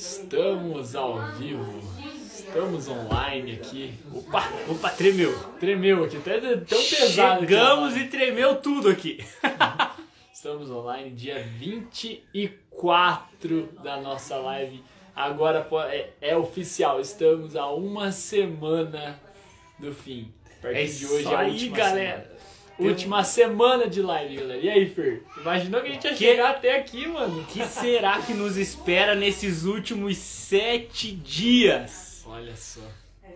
Estamos ao vivo. Estamos online aqui. Opa, opa, tremeu. Tremeu aqui. Até tão pesado. Chegamos e tremeu tudo aqui. Estamos online dia 24 da nossa live. Agora é, é oficial. Estamos a uma semana do fim. A partir é de hoje é a aí, galera. Semana. Última semana de live, galera. E aí, Fer? Imaginou que a gente ia que... chegar até aqui, mano? O que será que nos espera nesses últimos sete dias? Olha só.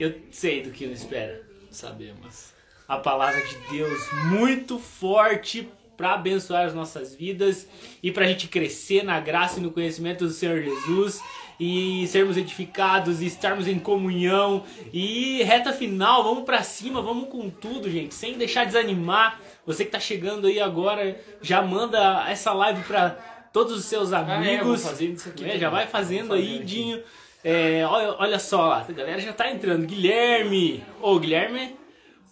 Eu sei do que nos espera. Sabemos. A palavra de Deus muito forte para abençoar as nossas vidas e para a gente crescer na graça e no conhecimento do Senhor Jesus e sermos edificados e estarmos em comunhão e reta final, vamos para cima, vamos com tudo, gente, sem deixar desanimar. Você que tá chegando aí agora, já manda essa live para todos os seus amigos. Ah, é, isso aqui é, já vai fazendo aí, Dinho. É, olha, olha só, a galera já tá entrando. Guilherme, ô Guilherme,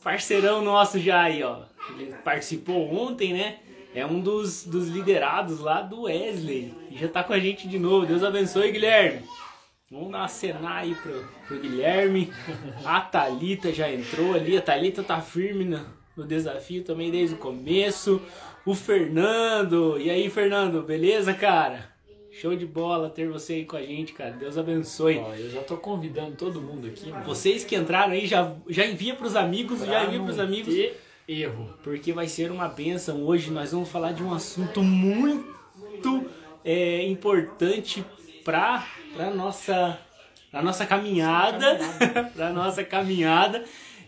parceirão nosso já aí, ó. Ele participou ontem, né? é um dos, dos liderados lá do Wesley. E já tá com a gente de novo. Deus abençoe, Guilherme. Vamos dar uma cenar aí pro, pro Guilherme. A Thalita já entrou ali. A Thalita tá firme no, no desafio também desde o começo. O Fernando. E aí, Fernando, beleza, cara? Show de bola ter você aí com a gente, cara. Deus abençoe. Ó, eu já tô convidando todo mundo aqui. Mano. Vocês que entraram aí, já, já envia pros amigos, pra já envia pros amigos. Erro. Porque vai ser uma benção. Hoje nós vamos falar de um assunto muito é, importante para a nossa, pra nossa caminhada. para nossa caminhada.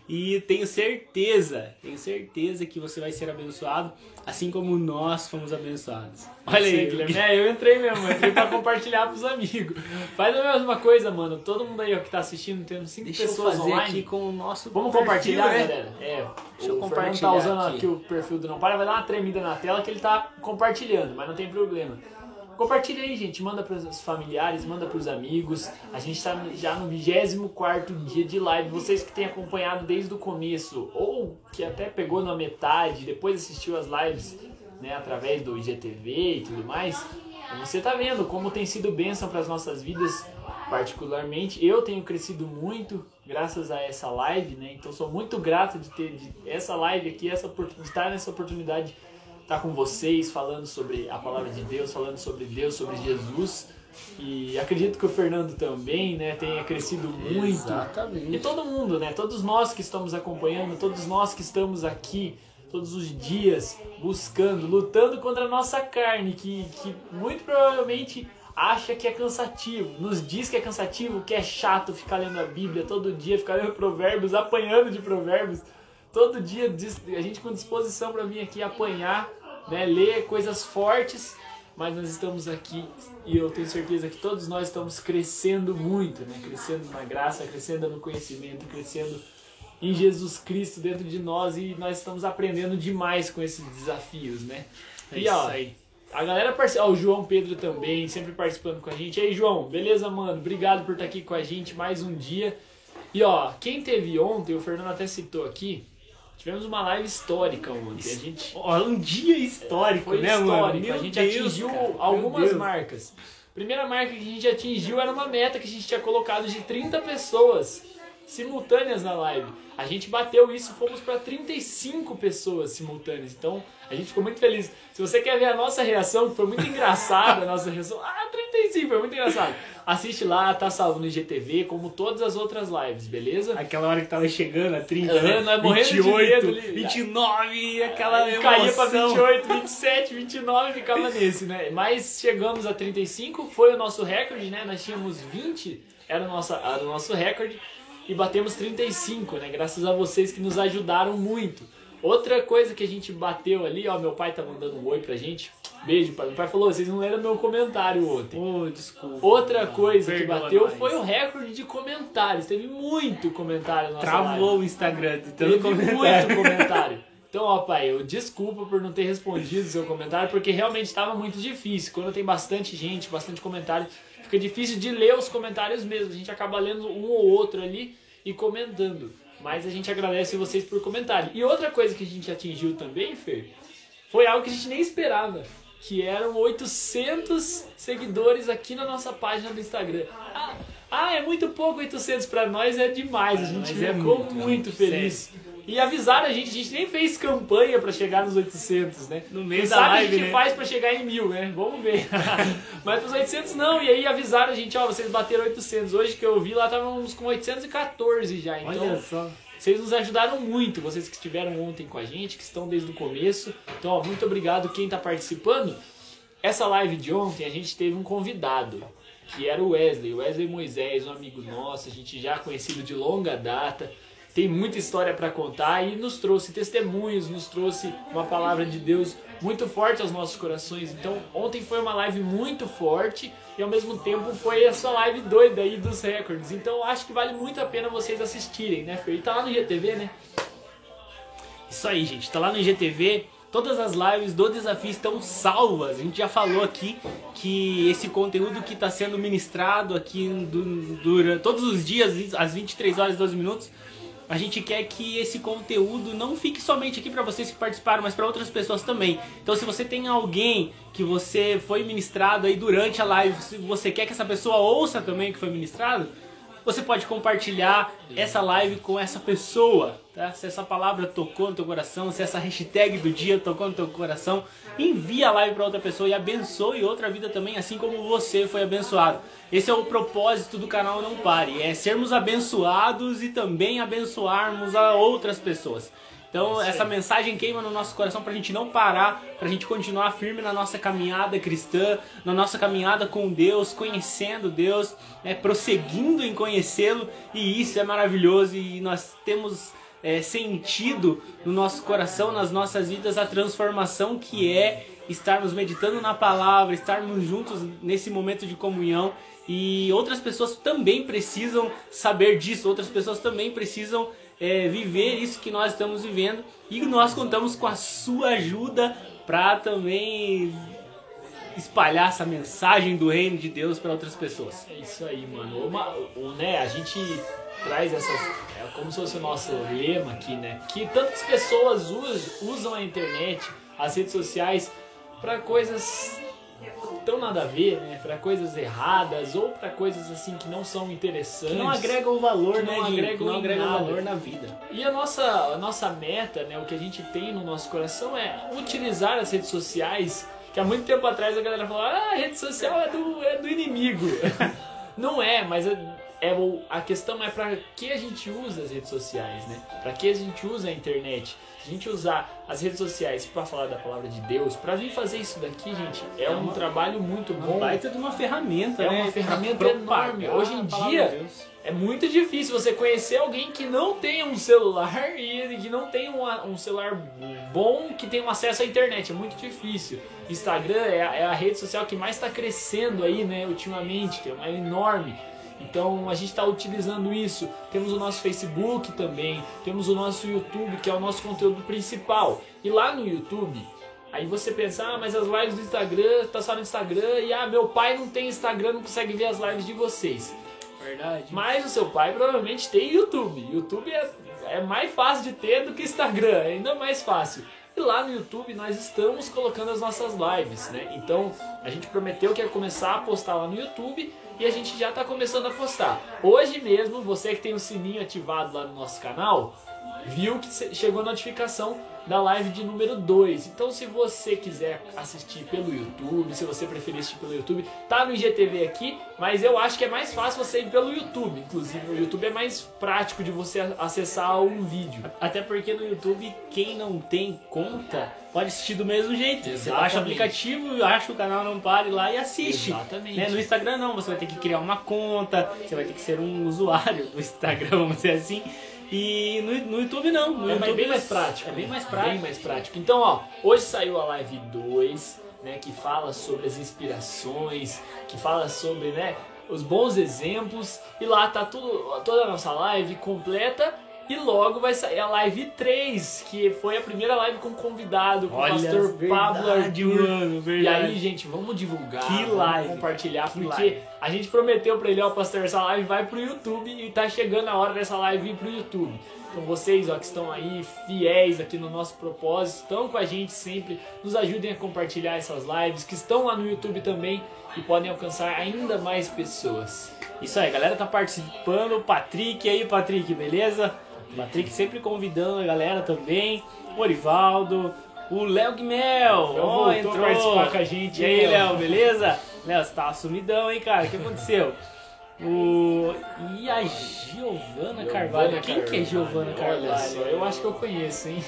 E tenho certeza, tenho certeza que você vai ser abençoado, assim como nós fomos abençoados. Olha aí, Guilherme. É, eu entrei mesmo, entrei pra compartilhar pros amigos. Faz a mesma coisa, mano. Todo mundo aí ó, que tá assistindo, tendo cinco Deixa pessoas eu fazer online. aqui com o nosso Vamos perfil, compartilhar, né? galera? É, Deixa eu compartilhar. tá usando aqui. aqui o perfil do Não Para, vai dar uma tremida na tela que ele tá compartilhando, mas não tem problema. Compartilha aí, gente. Manda para os familiares, manda para os amigos. A gente está já no 24 dia de live. Vocês que têm acompanhado desde o começo, ou que até pegou na metade, depois assistiu as lives né, através do IGTV e tudo mais, você está vendo como tem sido bênção para as nossas vidas, particularmente. Eu tenho crescido muito graças a essa live, né? Então sou muito grato de ter essa live aqui, essa, de estar nessa oportunidade estar tá com vocês falando sobre a palavra de Deus, falando sobre Deus, sobre Jesus. E acredito que o Fernando também, né, tenha crescido muito. Exatamente. E todo mundo, né, todos nós que estamos acompanhando, todos nós que estamos aqui todos os dias buscando, lutando contra a nossa carne, que, que muito provavelmente acha que é cansativo, nos diz que é cansativo, que é chato ficar lendo a Bíblia todo dia, ficar lendo provérbios, apanhando de provérbios todo dia a gente com disposição para vir aqui apanhar, né, ler coisas fortes, mas nós estamos aqui e eu tenho certeza que todos nós estamos crescendo muito, né, crescendo na graça, crescendo no conhecimento, crescendo em Jesus Cristo dentro de nós e nós estamos aprendendo demais com esses desafios, né? É e ó, aí. A galera participa, o João Pedro também, sempre participando com a gente. E aí, João, beleza, mano? Obrigado por estar aqui com a gente mais um dia. E ó, quem teve ontem, o Fernando até citou aqui, Tivemos uma live histórica ontem. A gente... Um dia histórico, Foi né, histórico. a gente Deus, atingiu cara, algumas marcas. Primeira marca que a gente atingiu era uma meta que a gente tinha colocado de 30 pessoas simultâneas na live. A gente bateu isso, fomos para 35 pessoas simultâneas. Então, a gente ficou muito feliz. Se você quer ver a nossa reação, que foi muito engraçada a nossa reação. Ah, 35, foi muito engraçado. Assiste lá, tá salvo no IGTV, como todas as outras lives, beleza? Aquela hora que tava chegando, a 30, uhum, né? Nós 28, de 29, aquela emoção. Caía pra 28, 27, 29, ficava nesse, né? Mas chegamos a 35, foi o nosso recorde, né? Nós tínhamos 20, era o nosso, era o nosso recorde e batemos 35, né? Graças a vocês que nos ajudaram muito. Outra coisa que a gente bateu ali, ó, meu pai tá mandando um oi pra gente. Beijo, pai. Meu pai falou, vocês não leram meu comentário ontem. Oh, desculpa. Outra coisa que bateu foi o recorde de comentários. Teve muito comentário na Travou live. o Instagram de tanto Teve comentário. muito comentário. Então, ó, pai, eu desculpa por não ter respondido o seu comentário, porque realmente estava muito difícil. Quando tem bastante gente, bastante comentário, fica difícil de ler os comentários mesmo. A gente acaba lendo um ou outro ali e comentando. Mas a gente agradece vocês por comentarem. E outra coisa que a gente atingiu também, Fer, foi algo que a gente nem esperava. que eram 800 seguidores aqui na nossa página do Instagram. Ah, ah é muito pouco 800 para nós, é demais. A gente é ficou muito, muito feliz. Sério. E avisaram a gente, a gente nem fez campanha para chegar nos 800, né? No mês da live, a gente né? faz para chegar em mil, né? Vamos ver. Mas pros 800 não, e aí avisaram a gente, ó, vocês bateram 800. Hoje que eu vi lá estávamos com 814 já, então... Olha só. Vocês nos ajudaram muito, vocês que estiveram ontem com a gente, que estão desde o começo. Então, ó, muito obrigado quem está participando. Essa live de ontem a gente teve um convidado, que era o Wesley, Wesley Moisés, um amigo nosso, a gente já conhecido de longa data tem muita história para contar e nos trouxe testemunhos, nos trouxe uma palavra de Deus muito forte aos nossos corações. Então, ontem foi uma live muito forte e ao mesmo tempo foi essa live doida aí dos recordes. Então, acho que vale muito a pena vocês assistirem, né, Fer? E tá lá no IGTV, né? Isso aí, gente. Tá lá no IGTV. Todas as lives do desafio estão salvas. A gente já falou aqui que esse conteúdo que está sendo ministrado aqui durante todos os dias, às 23 horas e 12 minutos, a gente quer que esse conteúdo não fique somente aqui para vocês que participaram, mas para outras pessoas também. Então, se você tem alguém que você foi ministrado aí durante a live, se você quer que essa pessoa ouça também que foi ministrado, você pode compartilhar essa live com essa pessoa, tá? Se essa palavra tocou no teu coração, se essa hashtag do dia tocou no teu coração, envia a live para outra pessoa e abençoe outra vida também, assim como você foi abençoado. Esse é o propósito do canal Não Pare, é sermos abençoados e também abençoarmos a outras pessoas. Então essa mensagem queima no nosso coração para a gente não parar, para a gente continuar firme na nossa caminhada cristã, na nossa caminhada com Deus, conhecendo Deus, né, prosseguindo em conhecê-lo. E isso é maravilhoso e nós temos é, sentido no nosso coração, nas nossas vidas, a transformação que é estarmos meditando na palavra, estarmos juntos nesse momento de comunhão. E outras pessoas também precisam saber disso, outras pessoas também precisam é, viver isso que nós estamos vivendo e nós contamos com a sua ajuda para também espalhar essa mensagem do reino de Deus para outras pessoas. É isso aí, mano. Uma, né, a gente traz essas. É como se fosse o nosso lema aqui, né? Que tantas pessoas usam a internet, as redes sociais, para coisas tão nada a ver, né? Para coisas erradas ou para coisas assim que não são interessantes. Que não agregam valor, né? Não agregam, não agregam valor na vida. E a nossa, a nossa meta, né? O que a gente tem no nosso coração é utilizar as redes sociais. Que há muito tempo atrás a galera falou: ah, a rede social é do, é do inimigo. não é, mas é, é, a questão é para que a gente usa as redes sociais, né? Para que a gente usa a internet? A gente usar as redes sociais para falar da palavra de Deus, para vir fazer isso daqui, gente, é, é um uma, trabalho muito bom. Uma baita de uma ferramenta, é né? uma ferramenta enorme. Hoje em dia é muito difícil você conhecer alguém que não tenha um celular e que não tenha um, um celular bom, que tenha um acesso à internet. É muito difícil. Instagram é a, é a rede social que mais está crescendo aí, né, ultimamente, que é uma enorme. Então a gente está utilizando isso. Temos o nosso Facebook também, temos o nosso YouTube, que é o nosso conteúdo principal. E lá no YouTube, aí você pensa, ah, mas as lives do Instagram, tá só no Instagram, e ah, meu pai não tem Instagram, não consegue ver as lives de vocês. Verdade. Mas o seu pai provavelmente tem YouTube. YouTube é, é mais fácil de ter do que Instagram, é ainda mais fácil. E lá no YouTube nós estamos colocando as nossas lives, né? Então a gente prometeu que ia começar a postar lá no YouTube e a gente já está começando a postar. Hoje mesmo, você que tem o sininho ativado lá no nosso canal, viu que chegou a notificação da live de número 2. Então, se você quiser assistir pelo YouTube, se você preferir assistir pelo YouTube, tá no IGTV aqui, mas eu acho que é mais fácil você ir pelo YouTube. Inclusive, o YouTube é mais prático de você acessar um vídeo. Até porque no YouTube, quem não tem conta pode assistir do mesmo jeito. Exatamente. Você baixa o aplicativo, acha o canal Não Pare lá e assiste. Exatamente. Né? No Instagram não, você vai ter que criar uma conta, você vai ter que ser um usuário do Instagram, vamos dizer assim. E no, no YouTube não. No é YouTube bem mais prático. É bem mais prático. Bem mais prático. Então, ó, hoje saiu a live 2, né, que fala sobre as inspirações, que fala sobre, né, os bons exemplos. E lá tá tudo, toda a nossa live completa E logo vai sair a live 3, que foi a primeira live com convidado, com Olha, o pastor verdade, Pablo Arthur. mano, E aí, gente, vamos divulgar, Que vamos live, compartilhar, que porque live. a gente prometeu pra ele, ó, pastor, essa live vai pro YouTube e tá chegando a hora dessa live ir pro YouTube. Então vocês, ó, que estão aí fiéis aqui no nosso propósito, estão com a gente sempre, nos ajudem a compartilhar essas lives, que estão lá no YouTube também e podem alcançar ainda mais pessoas. Isso aí, a galera tá participando. O Patrick e aí, Patrick, beleza? O Patrick sempre convidando a galera também. O Orivaldo. O Léo Guimel. Ó, a entrou. participar com a gente, E aí, Léo? Beleza? Léo, você tá sumidão, hein, cara? O que aconteceu? O... E a Giovana Carvalho. Quem que é Giovana Olha Carvalho? só, eu acho que eu conheço, hein?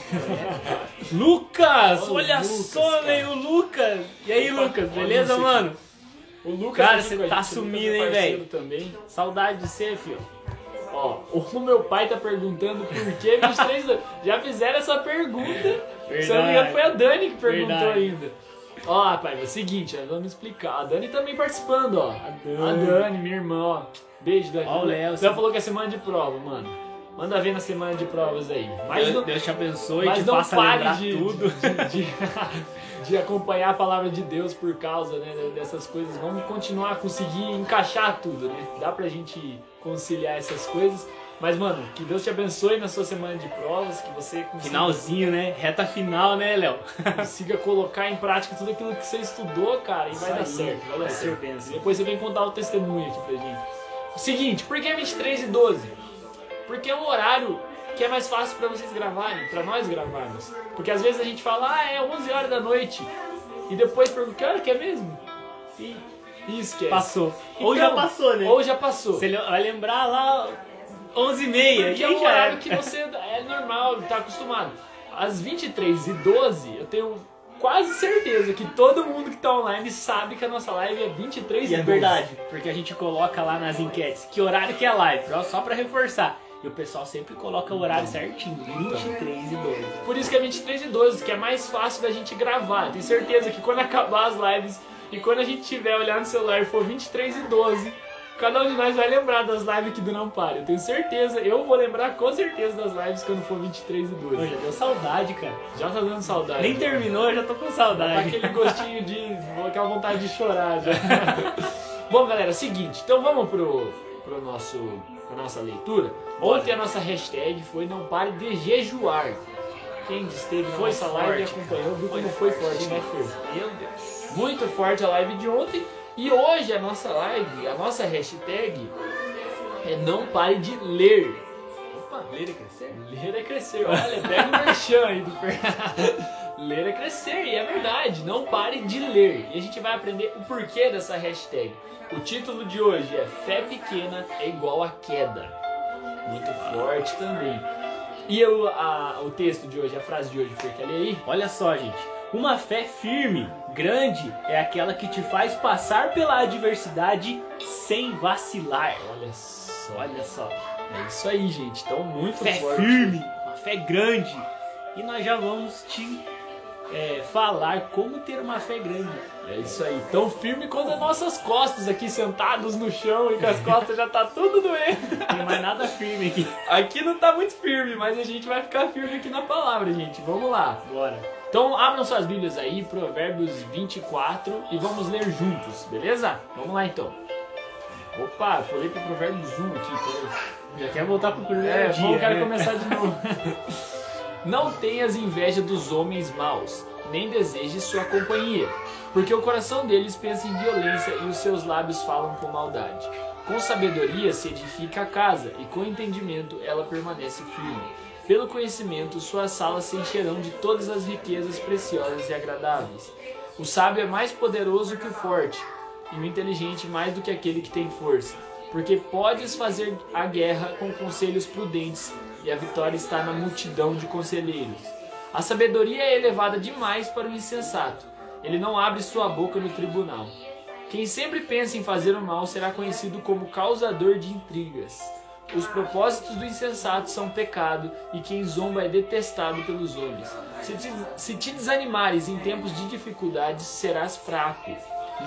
Lucas! Olha Olha só, velho, o Lucas! E aí, Lucas, olha beleza, mano? O Lucas Cara, aqui você tá sumindo, é hein, velho? também. Saudade de você, filho. Ó, o meu pai tá perguntando por que 23 anos. Já fizeram essa pergunta. Se eu não me engano, foi a Dani que perguntou Verdade. ainda. Ó, rapaz, é o seguinte, vamos explicar. A Dani também participando, ó. A Dani. Dani, minha irmã, ó. Beijo, Dani. Ó, o Léo, Léo você- falou que é semana de prova, mano. Manda ver na semana de provas aí. Mas Deus, não, Deus te abençoe, mas te não faça pare de, tudo. De, de- de acompanhar a palavra de Deus por causa né, dessas coisas. Vamos continuar a conseguir encaixar tudo, né? Dá pra gente conciliar essas coisas. Mas, mano, que Deus te abençoe na sua semana de provas, que você consiga, Finalzinho, né? Reta final, né, Léo? consiga colocar em prática tudo aquilo que você estudou, cara, e vai dar Isso certo. Vai dar vai certo. bênção. Depois você vem contar o testemunho aqui pra gente. Seguinte, por que 23 e 12? Porque é um horário que é mais fácil pra vocês gravarem, pra nós gravarmos. Porque às vezes a gente fala, ah, é 11 horas da noite. E depois pergunta, que hora que é mesmo? E esquece. Passou. Então, Ou já passou, né? Ou já passou. Você vai lembrar lá 11h30. Porque é um horário que você é normal, tá acostumado. Às 23 e 12 eu tenho quase certeza que todo mundo que tá online sabe que a nossa live é 23 E é 12. verdade, porque a gente coloca lá nas enquetes que horário que é live, só pra reforçar. E o pessoal sempre coloca o horário certinho, 23 e 12. Por isso que é 23 e 12, que é mais fácil da gente gravar. Tenho certeza que quando acabar as lives e quando a gente tiver olhar no celular e for 23 e 12, cada um de nós vai lembrar das lives aqui do Não Pare. Eu tenho certeza, eu vou lembrar com certeza das lives quando for 23 e 12. Pô, já deu saudade, cara. Já tá dando saudade. Nem terminou, eu já tô com Tá saudade. aquele gostinho de. aquela vontade de chorar já. Bom, galera, seguinte, então vamos pro, pro nosso, pra nossa leitura. Ontem a nossa hashtag foi Não Pare de Jejuar. Quem esteve na Foi nossa live e acompanhou viu como foi forte, né, Fer? Meu Deus. Muito forte a live de ontem. E hoje a nossa live, a nossa hashtag é Não Pare de Ler. Opa, ler é crescer? Ler é crescer. Olha, pega o merchan aí do Fer. Ler é crescer, e é verdade. Não pare de ler. E a gente vai aprender o porquê dessa hashtag. O título de hoje é Fé Pequena é igual a queda. Muito forte também. E eu, a- o texto de hoje, a frase de hoje, quer ler aí? Olha só, gente. Uma fé firme, grande, é aquela que te faz passar pela adversidade sem vacilar. Olha só. Olha só. É isso aí, gente. Então, muito Fé forte. firme, uma fé grande. E nós já vamos te é, falar como ter uma fé grande. É isso aí. Tão firme quanto as nossas costas aqui sentados no chão e com as costas já tá tudo doendo. Não tem mais nada firme aqui. Aqui não tá muito firme, mas a gente vai ficar firme aqui na palavra, gente. Vamos lá. Bora. Então abram suas Bíblias aí, Provérbios 24, e vamos ler juntos, beleza? Vamos lá então. Opa, pulei pro Provérbios 1 aqui, peraí. Já quer voltar pro primeiro É, dia. vamos, quero né? começar de novo. Não tenhas inveja dos homens maus, nem desejes sua companhia, porque o coração deles pensa em violência e os seus lábios falam com maldade. Com sabedoria se edifica a casa, e com entendimento ela permanece firme. Pelo conhecimento, suas salas se encherão de todas as riquezas preciosas e agradáveis. O sábio é mais poderoso que o forte, e o inteligente mais do que aquele que tem força. Porque podes fazer a guerra com conselhos prudentes, e a vitória está na multidão de conselheiros. A sabedoria é elevada demais para o insensato. Ele não abre sua boca no tribunal. Quem sempre pensa em fazer o mal será conhecido como causador de intrigas. Os propósitos do insensato são pecado, e quem zomba é detestado pelos homens. Se te, se te desanimares em tempos de dificuldades, serás fraco.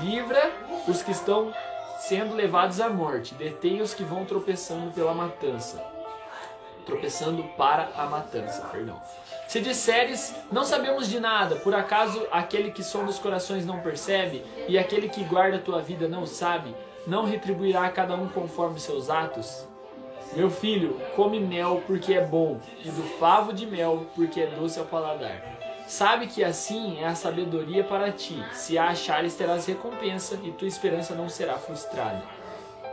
Livra os que estão sendo levados à morte, detém os que vão tropeçando pela matança. Tropeçando para a matança, perdão. Se disseres, não sabemos de nada, por acaso aquele que som dos corações não percebe, e aquele que guarda a tua vida não sabe, não retribuirá a cada um conforme seus atos? Meu filho, come mel porque é bom, e do favo de mel porque é doce ao paladar. Sabe que assim é a sabedoria para ti. Se a achares, terás recompensa, e tua esperança não será frustrada.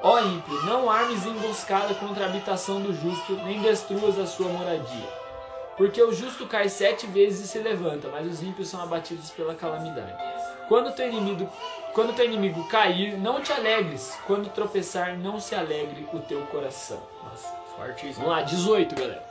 Ó ímpio, não armes emboscada contra a habitação do justo, nem destruas a sua moradia. Porque o justo cai sete vezes e se levanta, mas os ímpios são abatidos pela calamidade. Quando teu inimigo, quando teu inimigo cair, não te alegres. Quando tropeçar, não se alegre o teu coração. Nossa, forte isso. Vamos lá, 18, galera.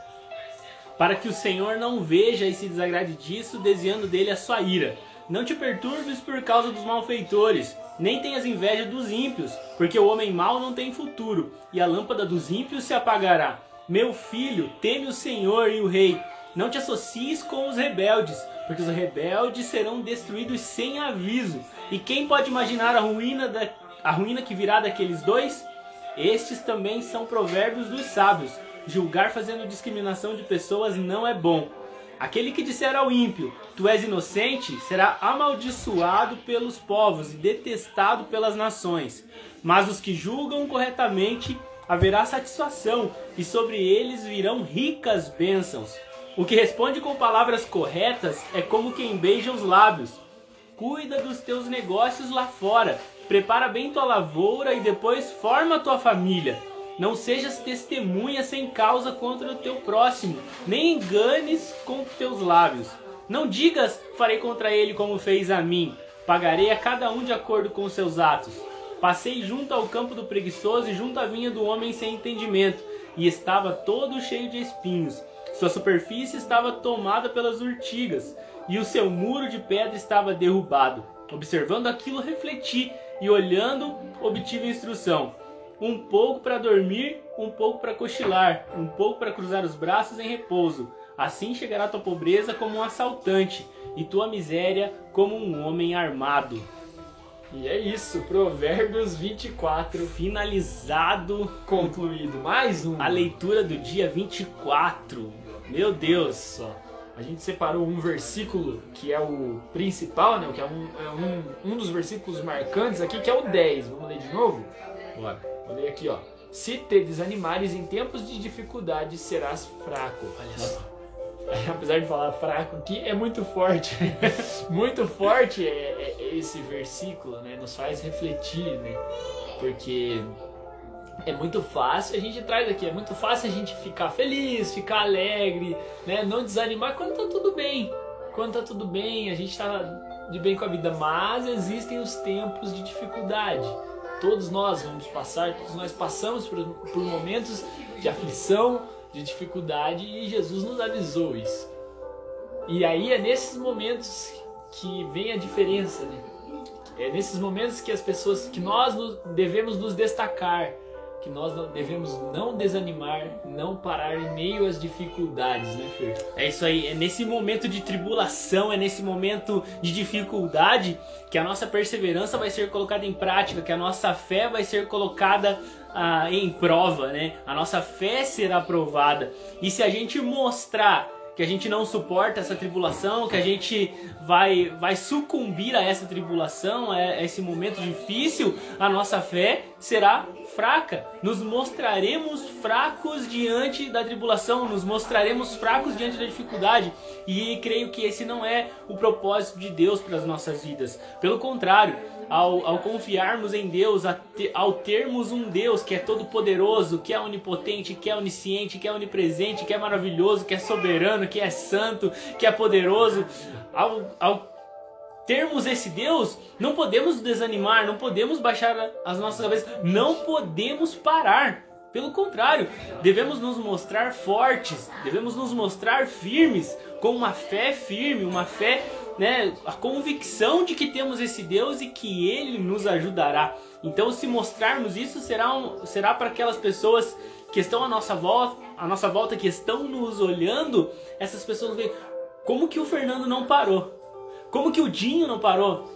Para que o Senhor não veja e se desagrade disso, desviando dele a sua ira. Não te perturbes por causa dos malfeitores, nem tenhas inveja dos ímpios, porque o homem mau não tem futuro, e a lâmpada dos ímpios se apagará. Meu filho, teme o Senhor e o Rei, não te associes com os rebeldes, porque os rebeldes serão destruídos sem aviso. E quem pode imaginar a ruína, da, a ruína que virá daqueles dois? Estes também são provérbios dos sábios. Julgar fazendo discriminação de pessoas não é bom. Aquele que disser ao ímpio, tu és inocente, será amaldiçoado pelos povos e detestado pelas nações. Mas os que julgam corretamente haverá satisfação, e sobre eles virão ricas bênçãos. O que responde com palavras corretas é como quem beija os lábios. Cuida dos teus negócios lá fora. Prepara bem tua lavoura e depois forma tua família. Não sejas testemunha sem causa contra o teu próximo, nem enganes com teus lábios. Não digas, farei contra ele como fez a mim. Pagarei a cada um de acordo com seus atos. Passei junto ao campo do preguiçoso e junto à vinha do homem sem entendimento, e estava todo cheio de espinhos sua superfície estava tomada pelas urtigas e o seu muro de pedra estava derrubado. Observando aquilo, refleti e olhando, obtive instrução. Um pouco para dormir, um pouco para cochilar, um pouco para cruzar os braços em repouso. Assim chegará tua pobreza como um assaltante e tua miséria como um homem armado. E é isso, Provérbios 24. Finalizado. Concluído. Mais um. A leitura do dia 24. Meu Deus. A gente separou um versículo que é o principal, né? Que é um, é um, um dos versículos marcantes aqui, que é o 10. Vamos ler de novo? Bora. Vou ler aqui, ó. Se te desanimares em tempos de dificuldade, serás fraco. Olha só. Apesar de falar fraco aqui, é muito forte. muito forte é, é, esse versículo, né? Nos faz refletir, né? Porque é muito fácil, a gente traz aqui, é muito fácil a gente ficar feliz, ficar alegre, né? Não desanimar quando tá tudo bem. Quando tá tudo bem, a gente tá de bem com a vida, mas existem os tempos de dificuldade. Todos nós vamos passar, todos nós passamos por, por momentos de aflição, de dificuldade e Jesus nos avisou isso. E aí é nesses momentos que vem a diferença, né? É nesses momentos que as pessoas, que nós devemos nos destacar, que nós devemos não desanimar, não parar em meio às dificuldades, né, Fer? É isso aí, é nesse momento de tribulação, é nesse momento de dificuldade que a nossa perseverança vai ser colocada em prática, que a nossa fé vai ser colocada ah, em prova, né? A nossa fé será provada. E se a gente mostrar que a gente não suporta essa tribulação, que a gente vai, vai sucumbir a essa tribulação, a esse momento difícil, a nossa fé será fraca. Nos mostraremos fracos diante da tribulação, nos mostraremos fracos diante da dificuldade. E creio que esse não é o propósito de Deus para as nossas vidas. Pelo contrário, ao, ao confiarmos em Deus, ao termos um Deus que é todo poderoso, que é onipotente, que é onisciente, que é onipresente, que é maravilhoso, que é soberano, que é santo, que é poderoso, ao, ao termos esse Deus, não podemos desanimar, não podemos baixar as nossas cabeças, não podemos parar. Pelo contrário, devemos nos mostrar fortes, devemos nos mostrar firmes, com uma fé firme, uma fé né, a convicção de que temos esse Deus e que Ele nos ajudará. Então, se mostrarmos isso, será, um, será para aquelas pessoas que estão à nossa volta, à nossa volta, que estão nos olhando, essas pessoas veem como que o Fernando não parou, como que o Dinho não parou.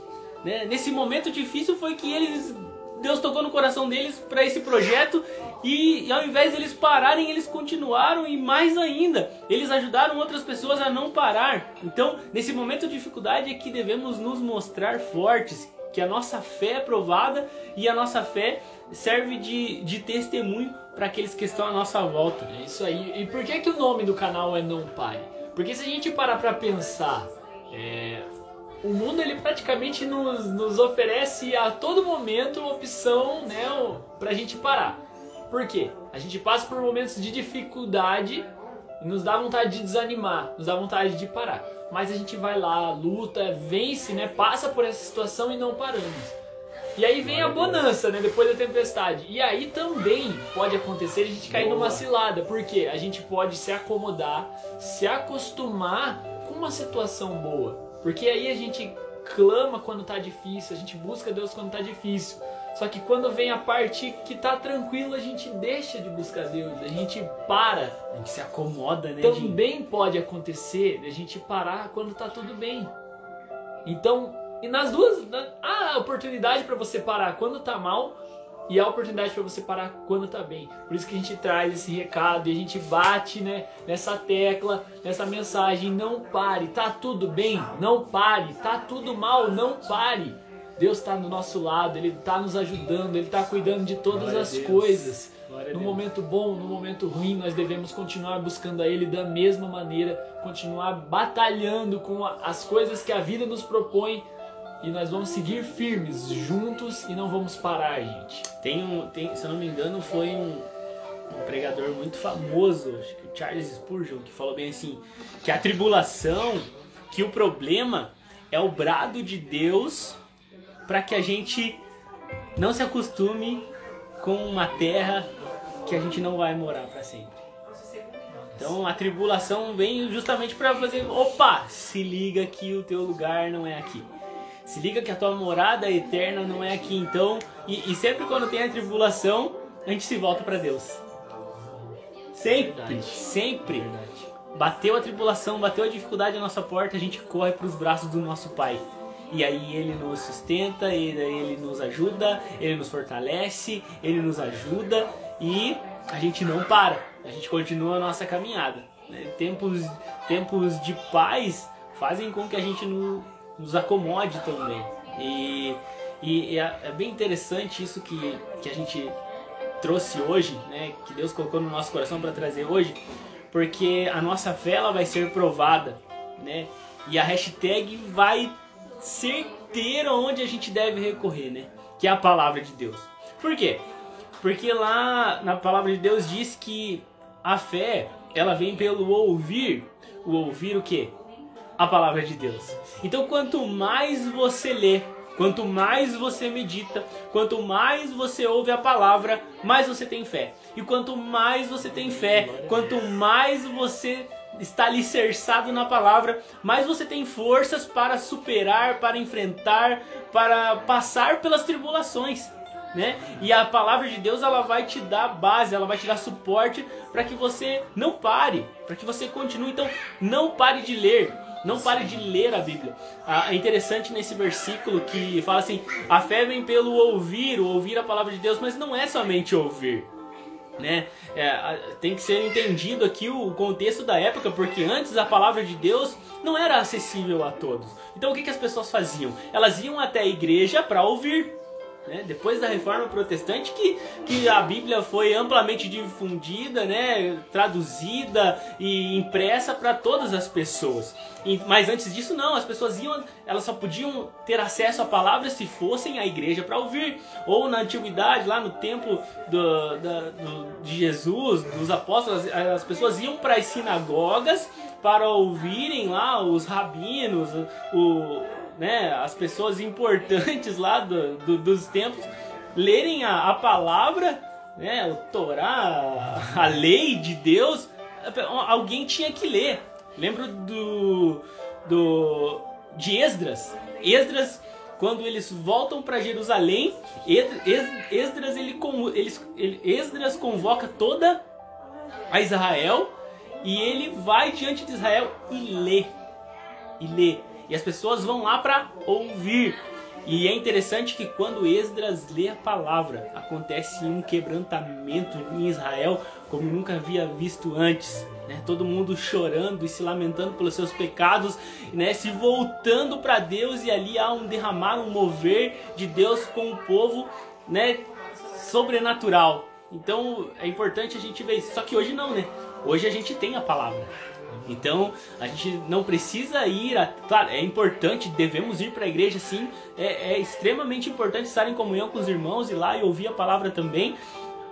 Né? Nesse momento difícil foi que eles Deus tocou no coração deles para esse projeto e, ao invés de eles pararem, eles continuaram e mais ainda, eles ajudaram outras pessoas a não parar. Então, nesse momento de dificuldade é que devemos nos mostrar fortes, que a nossa fé é provada e a nossa fé serve de, de testemunho para aqueles que estão à nossa volta. É isso aí. E por que, que o nome do canal é Não Pare? Porque se a gente parar para pensar, é, o mundo ele praticamente nos, nos oferece a todo momento opção né, para a gente parar. Por quê? A gente passa por momentos de dificuldade e nos dá vontade de desanimar, nos dá vontade de parar. Mas a gente vai lá, luta, vence, né? Passa por essa situação e não paramos. E aí vem a bonança, né? Depois da tempestade. E aí também pode acontecer a gente cair numa cilada. Porque a gente pode se acomodar, se acostumar com uma situação boa. Porque aí a gente clama quando tá difícil, a gente busca Deus quando tá difícil. Só que quando vem a parte que tá tranquilo, a gente deixa de buscar Deus, a gente para. A gente se acomoda, né? Também gente? pode acontecer a gente parar quando tá tudo bem. Então, e nas duas, há a oportunidade para você parar quando tá mal e a oportunidade para você parar quando tá bem. Por isso que a gente traz esse recado e a gente bate, né, nessa tecla, nessa mensagem, não pare, tá tudo bem, não pare, tá tudo mal, não pare. Deus está do nosso lado, Ele está nos ajudando, Ele está cuidando de todas Glória as coisas. Glória no momento bom, no momento ruim, nós devemos continuar buscando a Ele da mesma maneira, continuar batalhando com as coisas que a vida nos propõe e nós vamos seguir firmes juntos e não vamos parar, gente. Tem um, tem, se eu não me engano, foi um, um pregador muito famoso, acho que o Charles Spurgeon, que falou bem assim, que a tribulação, que o problema é o brado de Deus para que a gente não se acostume com uma terra que a gente não vai morar para sempre. Então a tribulação vem justamente para fazer, opa, se liga que o teu lugar não é aqui. Se liga que a tua morada eterna não é aqui. Então, e, e sempre quando tem a tribulação, a gente se volta para Deus. Sempre, Verdade. sempre. Verdade. Bateu a tribulação, bateu a dificuldade à nossa porta, a gente corre para os braços do nosso Pai. E aí ele nos sustenta, ele, ele nos ajuda, ele nos fortalece, ele nos ajuda e a gente não para, a gente continua a nossa caminhada. Né? Tempos, tempos de paz fazem com que a gente no, nos acomode também. E, e, é, é, bem interessante isso que, que a gente trouxe hoje, né? que Deus colocou no nosso coração para trazer hoje, porque a nossa fé ela vai ser provada. Né? E a hashtag vai certeira onde a gente deve recorrer, né? Que é a palavra de Deus. Por quê? Porque lá na palavra de Deus diz que a fé, ela vem pelo ouvir. O ouvir o quê? A palavra de Deus. Então, quanto mais você lê, quanto mais você medita, quanto mais você ouve a palavra, mais você tem fé. E quanto mais você tem fé, quanto mais você está alicerçado na palavra, mais você tem forças para superar, para enfrentar, para passar pelas tribulações. Né? E a palavra de Deus ela vai te dar base, ela vai te dar suporte para que você não pare, para que você continue. Então, não pare de ler, não pare de ler a Bíblia. Ah, é interessante nesse versículo que fala assim: a fé vem pelo ouvir, ouvir a palavra de Deus, mas não é somente ouvir né? É, tem que ser entendido aqui o contexto da época, porque antes a palavra de Deus não era acessível a todos. Então o que, que as pessoas faziam? Elas iam até a igreja para ouvir. Né? Depois da reforma protestante que, que a Bíblia foi amplamente difundida, né? traduzida e impressa para todas as pessoas. E, mas antes disso não, as pessoas iam, elas só podiam ter acesso à palavra se fossem à igreja para ouvir. Ou na antiguidade, lá no templo do, da, do, de Jesus, dos apóstolos, as pessoas iam para as sinagogas para ouvirem lá os rabinos, o, né, as pessoas importantes lá do, do dos tempos lerem a, a palavra, né, o Torá, a lei de Deus, alguém tinha que ler. Lembro do, do de Esdras. Esdras, quando eles voltam para Jerusalém, Esdras ele, Esdras convoca toda a Israel e ele vai diante de Israel e lê. E lê. E as pessoas vão lá para ouvir. E é interessante que quando Esdras lê a palavra, acontece um quebrantamento em Israel como nunca havia visto antes. Né? Todo mundo chorando e se lamentando pelos seus pecados, né? se voltando para Deus, e ali há um derramar, um mover de Deus com o povo né? sobrenatural. Então é importante a gente ver isso. Só que hoje não, né? Hoje a gente tem a palavra. Então a gente não precisa ir. A, claro, é importante, devemos ir para a igreja sim. É, é, extremamente importante estar em comunhão com os irmãos e lá e ouvir a palavra também.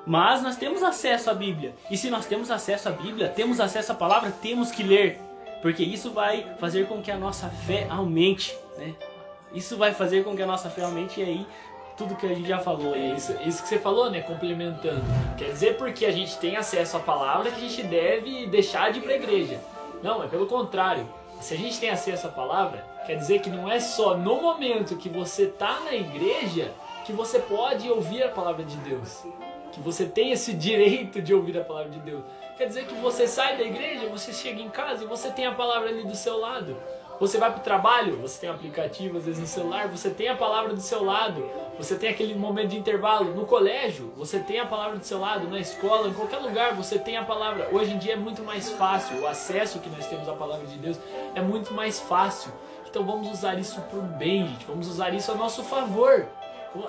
Mas nós temos acesso à Bíblia. E se nós temos acesso à Bíblia, temos acesso à palavra, temos que ler. Porque isso vai fazer com que a nossa fé aumente. Né? Isso vai fazer com que a nossa fé aumente e aí tudo que a gente já falou. É isso, isso que você falou, né? Complementando. Quer dizer, porque a gente tem acesso à palavra que a gente deve deixar de ir para a igreja. Não, é pelo contrário. Se a gente tem acesso à palavra, quer dizer que não é só no momento que você está na igreja que você pode ouvir a palavra de Deus. Que você tem esse direito de ouvir a palavra de Deus. Quer dizer que você sai da igreja, você chega em casa e você tem a palavra ali do seu lado. Você vai para o trabalho, você tem um aplicativo às vezes no celular, você tem a palavra do seu lado, você tem aquele momento de intervalo. No colégio, você tem a palavra do seu lado, na escola, em qualquer lugar, você tem a palavra. Hoje em dia é muito mais fácil, o acesso que nós temos à palavra de Deus é muito mais fácil. Então vamos usar isso para o bem, gente. Vamos usar isso a nosso favor.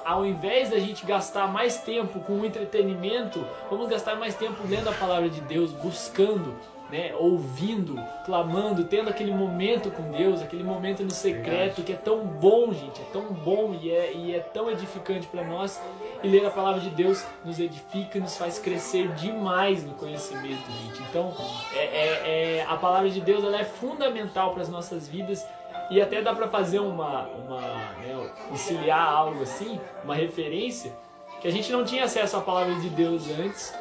Ao invés da gente gastar mais tempo com o entretenimento, vamos gastar mais tempo lendo a palavra de Deus, buscando né, ouvindo, clamando, tendo aquele momento com Deus, aquele momento no secreto que é tão bom, gente, é tão bom e é, e é tão edificante para nós. E ler a palavra de Deus nos edifica nos faz crescer demais no conhecimento, gente. Então, é, é, é a palavra de Deus ela é fundamental para as nossas vidas e até dá para fazer uma, uma né, auxiliar algo assim, uma referência que a gente não tinha acesso à palavra de Deus antes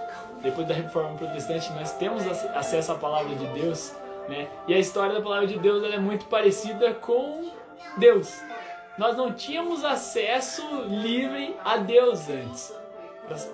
depois da reforma protestante, nós temos acesso à palavra de Deus, né? E a história da palavra de Deus é muito parecida com Deus. Nós não tínhamos acesso livre a Deus antes,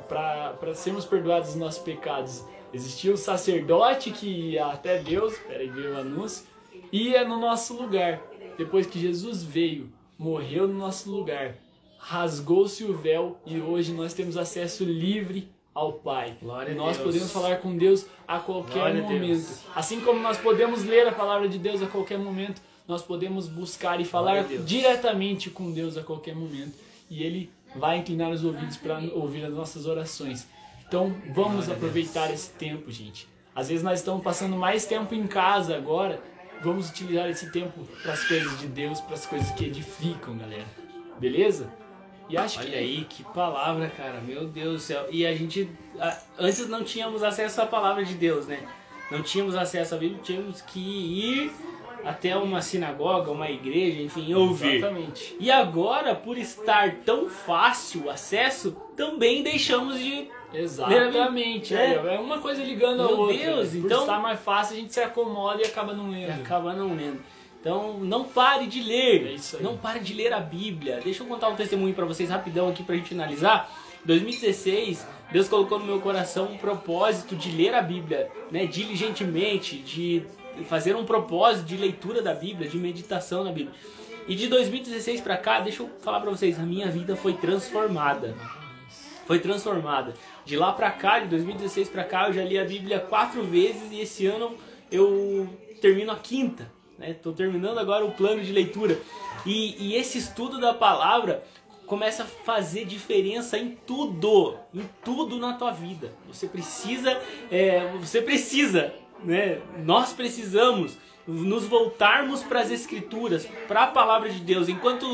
para sermos perdoados dos nossos pecados. Existia o sacerdote que ia até Deus, peraí, veio o anúncio, ia no nosso lugar. Depois que Jesus veio, morreu no nosso lugar, rasgou-se o véu e hoje nós temos acesso livre ao Pai. Glória nós podemos falar com Deus a qualquer Glória momento. Assim como nós podemos ler a palavra de Deus a qualquer momento, nós podemos buscar e falar diretamente com Deus a qualquer momento. E Ele vai inclinar os ouvidos para ouvir as nossas orações. Então vamos aproveitar esse tempo, gente. Às vezes nós estamos passando mais tempo em casa agora. Vamos utilizar esse tempo para as coisas de Deus, para as coisas que edificam, galera. Beleza? E acho Olha que aí, que palavra, cara. Meu Deus do céu. E a gente. Antes não tínhamos acesso à palavra de Deus, né? Não tínhamos acesso à Bíblia, tínhamos que ir até uma sinagoga, uma igreja, enfim, ouvir. Exatamente. E agora, por estar tão fácil o acesso, também deixamos de. Exatamente. É, é uma coisa ligando Meu a outra. Deus, né? então. Por estar mais fácil, a gente se acomoda e acaba não lendo. Acaba não lendo. Então não pare de ler. É. Não pare de ler a Bíblia. Deixa eu contar um testemunho para vocês rapidão aqui pra gente finalizar. 2016, Deus colocou no meu coração um propósito de ler a Bíblia, né, diligentemente, de fazer um propósito de leitura da Bíblia, de meditação na Bíblia. E de 2016 para cá, deixa eu falar para vocês, a minha vida foi transformada. Foi transformada. De lá para cá, de 2016 para cá, eu já li a Bíblia quatro vezes e esse ano eu termino a quinta. Estou né? terminando agora o plano de leitura. E, e esse estudo da palavra começa a fazer diferença em tudo, em tudo na tua vida. Você precisa, é, você precisa, né? Nós precisamos nos voltarmos para as escrituras, para a palavra de Deus. Enquanto,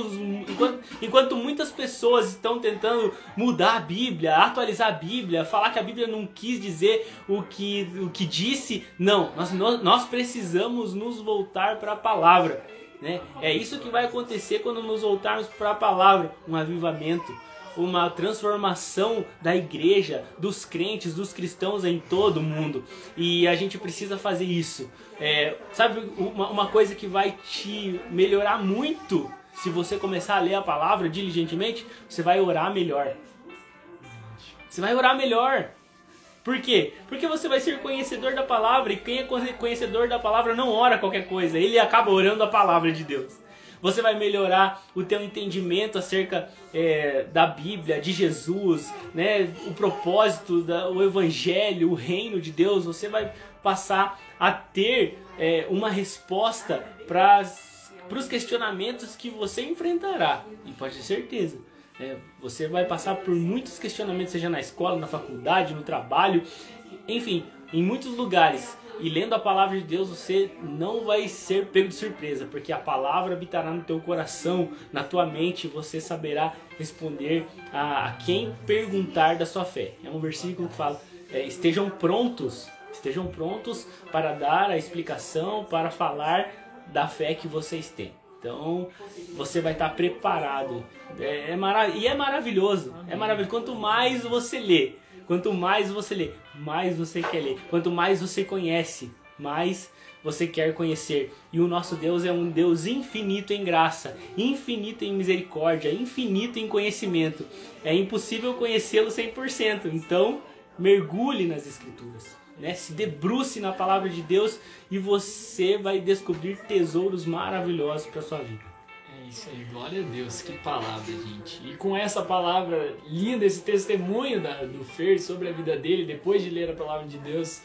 enquanto, enquanto muitas pessoas estão tentando mudar a Bíblia, atualizar a Bíblia, falar que a Bíblia não quis dizer o que, o que disse, não. Nós, nós precisamos nos voltar para a palavra. Né? É isso que vai acontecer quando nos voltarmos para a palavra, um avivamento uma transformação da igreja, dos crentes, dos cristãos em todo o mundo. E a gente precisa fazer isso. É, sabe uma, uma coisa que vai te melhorar muito se você começar a ler a palavra diligentemente? Você vai orar melhor. Você vai orar melhor. Por quê? Porque você vai ser conhecedor da palavra e quem é conhecedor da palavra não ora qualquer coisa, ele acaba orando a palavra de Deus. Você vai melhorar o teu entendimento acerca é, da Bíblia, de Jesus, né? O propósito, da, o Evangelho, o reino de Deus. Você vai passar a ter é, uma resposta para os questionamentos que você enfrentará. E pode ter certeza. É, você vai passar por muitos questionamentos, seja na escola, na faculdade, no trabalho, enfim, em muitos lugares e lendo a palavra de Deus, você não vai ser pego de surpresa, porque a palavra habitará no teu coração, na tua mente, você saberá responder a, a quem perguntar da sua fé. É um versículo que fala: é, estejam prontos, estejam prontos para dar a explicação, para falar da fé que vocês têm. Então você vai estar preparado. É, é marav e é maravilhoso. É maravilhoso. Quanto mais você lê, Quanto mais você lê, mais você quer ler. Quanto mais você conhece, mais você quer conhecer. E o nosso Deus é um Deus infinito em graça, infinito em misericórdia, infinito em conhecimento. É impossível conhecê-lo 100%. Então, mergulhe nas Escrituras. Né? Se debruce na palavra de Deus e você vai descobrir tesouros maravilhosos para sua vida isso aí, glória a Deus, que palavra, gente. E com essa palavra linda, esse testemunho da, do Fer sobre a vida dele, depois de ler a palavra de Deus,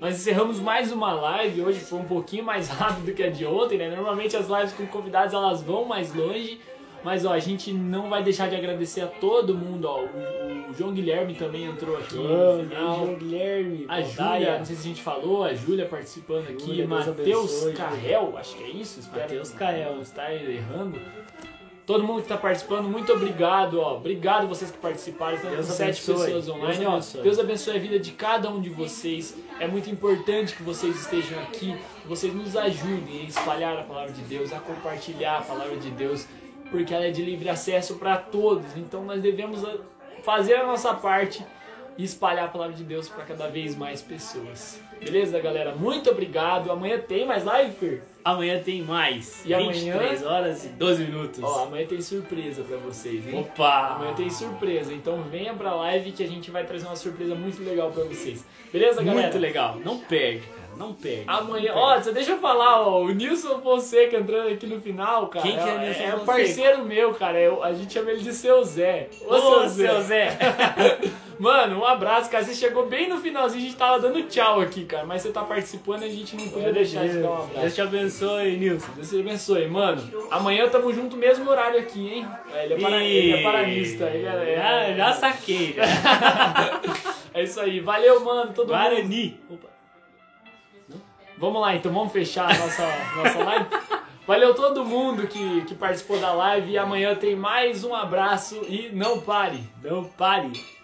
nós encerramos mais uma live. Hoje foi um pouquinho mais rápido do que a de ontem, né? Normalmente as lives com convidados elas vão mais longe. Mas ó, a gente não vai deixar de agradecer a todo mundo, ó. O, o João Guilherme também entrou aqui no final. João Guilherme, a Júlia, não sei se a gente falou, a Júlia participando aqui, Matheus Carrel, acho que é isso, Matheus Carrel, está errando. Todo mundo que está participando, muito obrigado, ó. Obrigado vocês que participaram, estão com sete pessoas online, Deus ó. Deus abençoe a vida de cada um de vocês. É muito importante que vocês estejam aqui, que vocês nos ajudem a espalhar a palavra de Deus, a compartilhar a palavra de Deus porque ela é de livre acesso para todos. Então nós devemos ah, fazer a nossa parte e espalhar a palavra de Deus para cada vez mais pessoas. Beleza, galera? Muito obrigado. Amanhã tem mais live, Fer? Amanhã tem mais. E 23 amanhã... horas e 12 minutos. Ó, amanhã tem surpresa para vocês, hein? Opa! Amanhã tem surpresa. Então venha pra live que a gente vai trazer uma surpresa muito legal para vocês. Beleza, galera? Muito legal. Não perde. Não perde. Amanhã, ó, você deixa eu falar, ó, o Nilson Fonseca entrando aqui no final, cara. Quem que é o Nilson É, é parceiro meu, cara. Eu, a gente chama ele de Seu Zé. Ô, Ô seu, Zé. seu Zé. Mano, um abraço, cara. Você chegou bem no finalzinho, a gente tava dando tchau aqui, cara. Mas você tá participando e a gente não podia deixar de dar um abraço. Deus te abençoe, Nilson. Deus te abençoe, mano. Amanhã tamo junto mesmo horário aqui, hein? É, ele é, para... ele é paranista. Ele é... é... Já, já saquei. Já. é isso aí. Valeu, mano. Todo Guarani. mundo. Opa. Vamos lá, então vamos fechar a nossa, nossa live. Valeu todo mundo que, que participou da live e amanhã tem mais um abraço e não pare. Não pare.